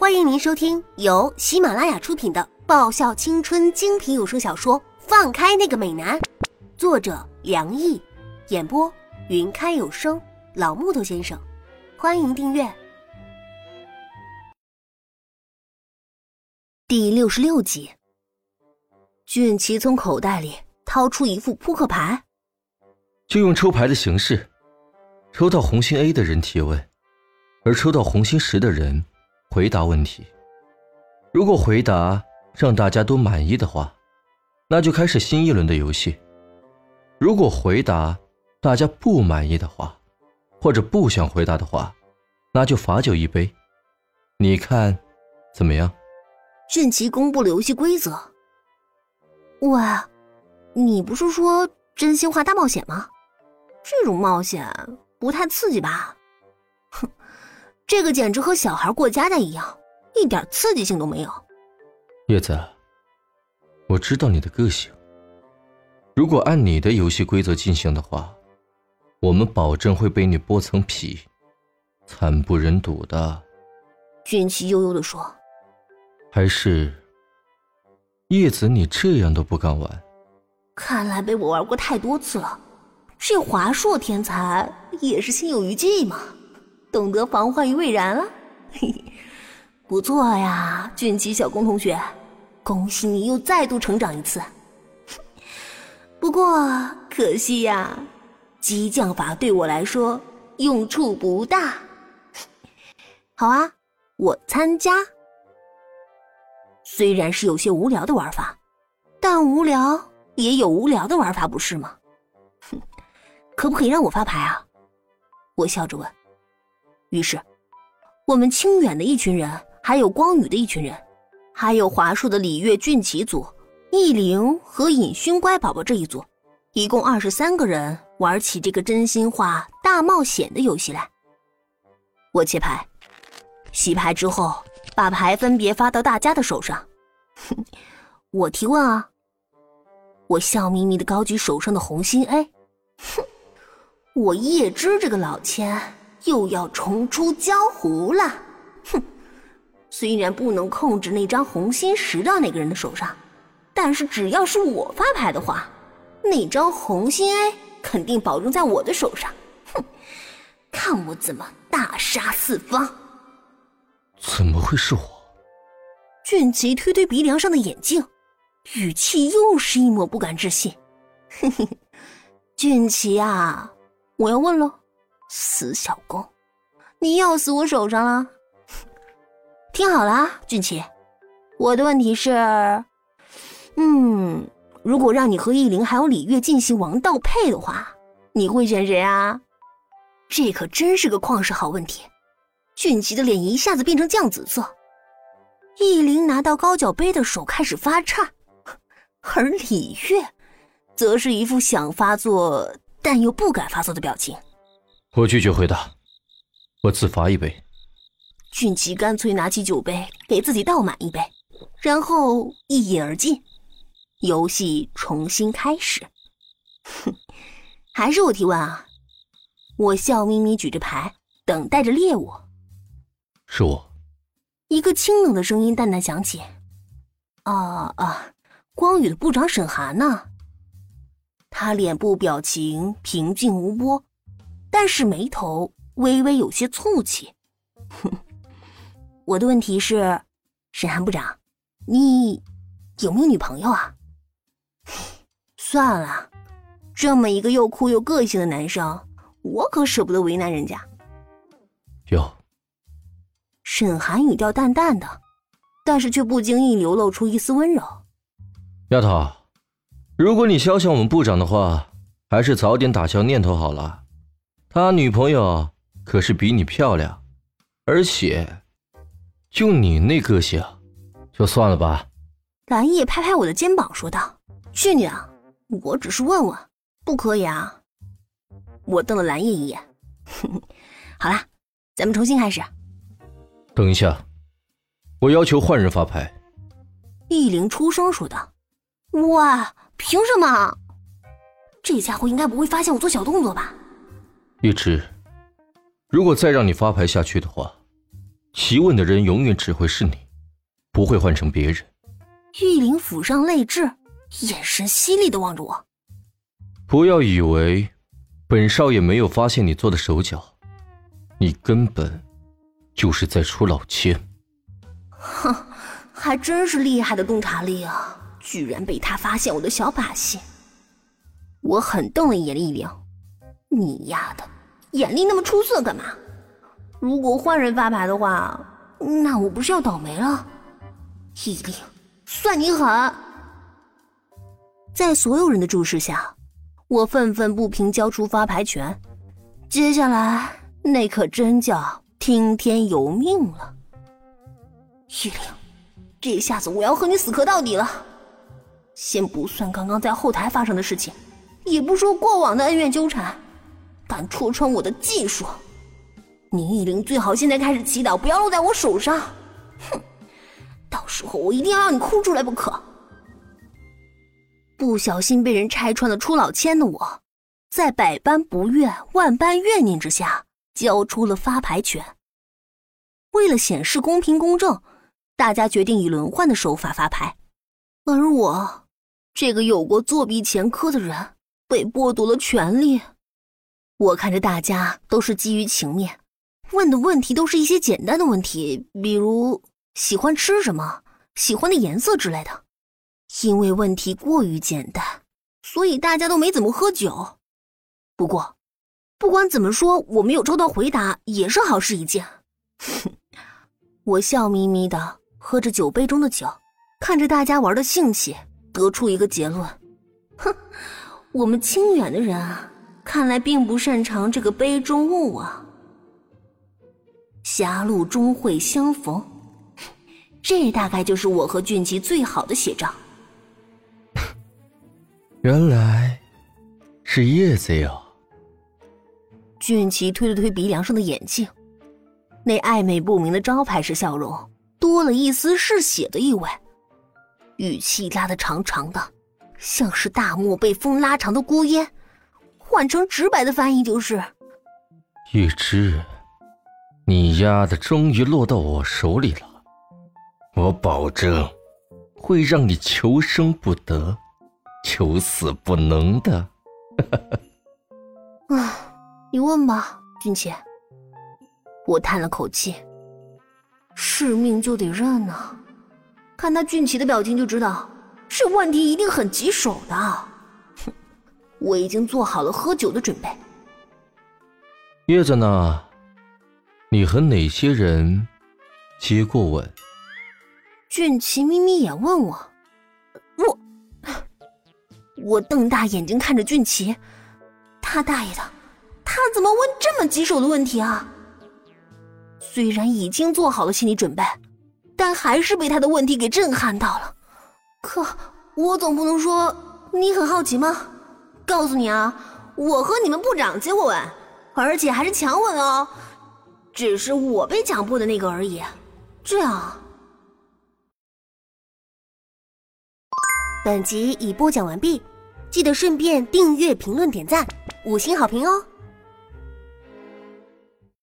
欢迎您收听由喜马拉雅出品的爆笑青春精品有声小说《放开那个美男》，作者梁毅，演播云开有声老木头先生。欢迎订阅。第六十六集，俊奇从口袋里掏出一副扑克牌，就用抽牌的形式，抽到红心 A 的人提问，而抽到红心十的人。回答问题，如果回答让大家都满意的话，那就开始新一轮的游戏；如果回答大家不满意的话，或者不想回答的话，那就罚酒一杯。你看怎么样？俊奇公布了游戏规则。喂，你不是说真心话大冒险吗？这种冒险不太刺激吧？哼。这个简直和小孩过家家一样，一点刺激性都没有。叶子，我知道你的个性。如果按你的游戏规则进行的话，我们保证会被你剥层皮，惨不忍睹的。俊奇悠悠的说：“还是叶子，你这样都不敢玩？看来被我玩过太多次了。这华硕天才也是心有余悸嘛。”懂得防患于未然了，嘿嘿，不错呀，俊奇小工同学，恭喜你又再度成长一次。不过可惜呀，激将法对我来说用处不大。好啊，我参加。虽然是有些无聊的玩法，但无聊也有无聊的玩法，不是吗？哼，可不可以让我发牌啊？我笑着问。于是，我们清远的一群人，还有光宇的一群人，还有华硕的李月俊奇组、易灵和尹勋乖宝宝这一组，一共二十三个人玩起这个真心话大冒险的游戏来。我切牌，洗牌之后，把牌分别发到大家的手上。我提问啊，我笑眯眯的高举手上的红心 A。哼，我叶芝这个老千。又要重出江湖了，哼！虽然不能控制那张红心石到那个人的手上，但是只要是我发牌的话，那张红心 A 肯定保证在我的手上。哼！看我怎么大杀四方！怎么会是我？俊奇推推鼻梁上的眼镜，语气又是一抹不敢置信。嘿嘿，俊奇啊，我要问喽。死小公，你要死我手上了！听好了，俊奇，我的问题是，嗯，如果让你和易灵还有李月进行王道配的话，你会选谁啊？这可真是个旷世好问题。俊奇的脸一下子变成酱紫色，易灵拿到高脚杯的手开始发颤，而李月，则是一副想发作但又不敢发作的表情。我拒绝回答，我自罚一杯。俊奇干脆拿起酒杯，给自己倒满一杯，然后一饮而尽。游戏重新开始。哼，还是我提问啊！我笑眯眯举着牌，等待着猎物。是我。一个清冷的声音淡淡响起：“啊啊，光宇的部长沈寒呢？”他脸部表情平静无波。但是眉头微微有些蹙起。哼，我的问题是，沈寒部长，你有没有女朋友啊？算了，这么一个又酷又个性的男生，我可舍不得为难人家。有。沈寒语调淡淡的，但是却不经意流露出一丝温柔。丫头，如果你消想我们部长的话，还是早点打消念头好了。他女朋友可是比你漂亮，而且，就你那个性，就算了吧。蓝叶拍拍我的肩膀说道：“去你啊，我只是问问，不可以啊。”我瞪了蓝叶一眼。好啦，咱们重新开始。等一下，我要求换人发牌。易灵出声说道：“哇，凭什么？这家伙应该不会发现我做小动作吧？”叶芝，如果再让你发牌下去的话，提问的人永远只会是你，不会换成别人。玉玲抚上泪痣，眼神犀利的望着我。不要以为本少爷没有发现你做的手脚，你根本就是在出老千。哼，还真是厉害的洞察力啊！居然被他发现我的小把戏。我狠瞪了一眼玉玲，你丫的，眼力那么出色干嘛？如果换人发牌的话，那我不是要倒霉了？玉玲。算你狠！在所有人的注视下，我愤愤不平，交出发牌权。接下来那可真叫听天由命了。玉玲，这下子我要和你死磕到底了。先不算刚刚在后台发生的事情，也不说过往的恩怨纠缠，敢戳穿我的技术，你玉玲最好现在开始祈祷，不要落在我手上。哼！到时候我一定要让你哭出来不可！不小心被人拆穿了出老千的我，在百般不愿、万般怨念之下，交出了发牌权。为了显示公平公正，大家决定以轮换的手法发牌，而我，这个有过作弊前科的人，被剥夺了权利。我看着大家都是基于情面，问的问题都是一些简单的问题，比如。喜欢吃什么？喜欢的颜色之类的。因为问题过于简单，所以大家都没怎么喝酒。不过，不管怎么说，我没有抽到回答也是好事一件。我笑眯眯的喝着酒杯中的酒，看着大家玩的兴起，得出一个结论：哼，我们清远的人啊，看来并不擅长这个杯中物啊。狭路终会相逢。这大概就是我和俊奇最好的写照。原来是叶子呀！俊奇推了推鼻梁上的眼镜，那暧昧不明的招牌式笑容多了一丝嗜血的意味，语气拉得长长的，像是大漠被风拉长的孤烟。换成直白的翻译就是：玉芝，你丫的终于落到我手里了。我保证，会让你求生不得，求死不能的。啊，你问吧，俊奇。我叹了口气，是命就得认呐。看他俊奇的表情就知道，这问题一定很棘手的。哼，我已经做好了喝酒的准备。叶子呢？你和哪些人接过吻？俊奇眯眯眼问我：“我……我瞪大眼睛看着俊奇，他大爷的，他怎么问这么棘手的问题啊？”虽然已经做好了心理准备，但还是被他的问题给震撼到了。可我总不能说你很好奇吗？告诉你啊，我和你们部长接过吻，而且还是强吻哦，只是我被强迫的那个而已。这样。本集已播讲完毕，记得顺便订阅、评论、点赞、五星好评哦！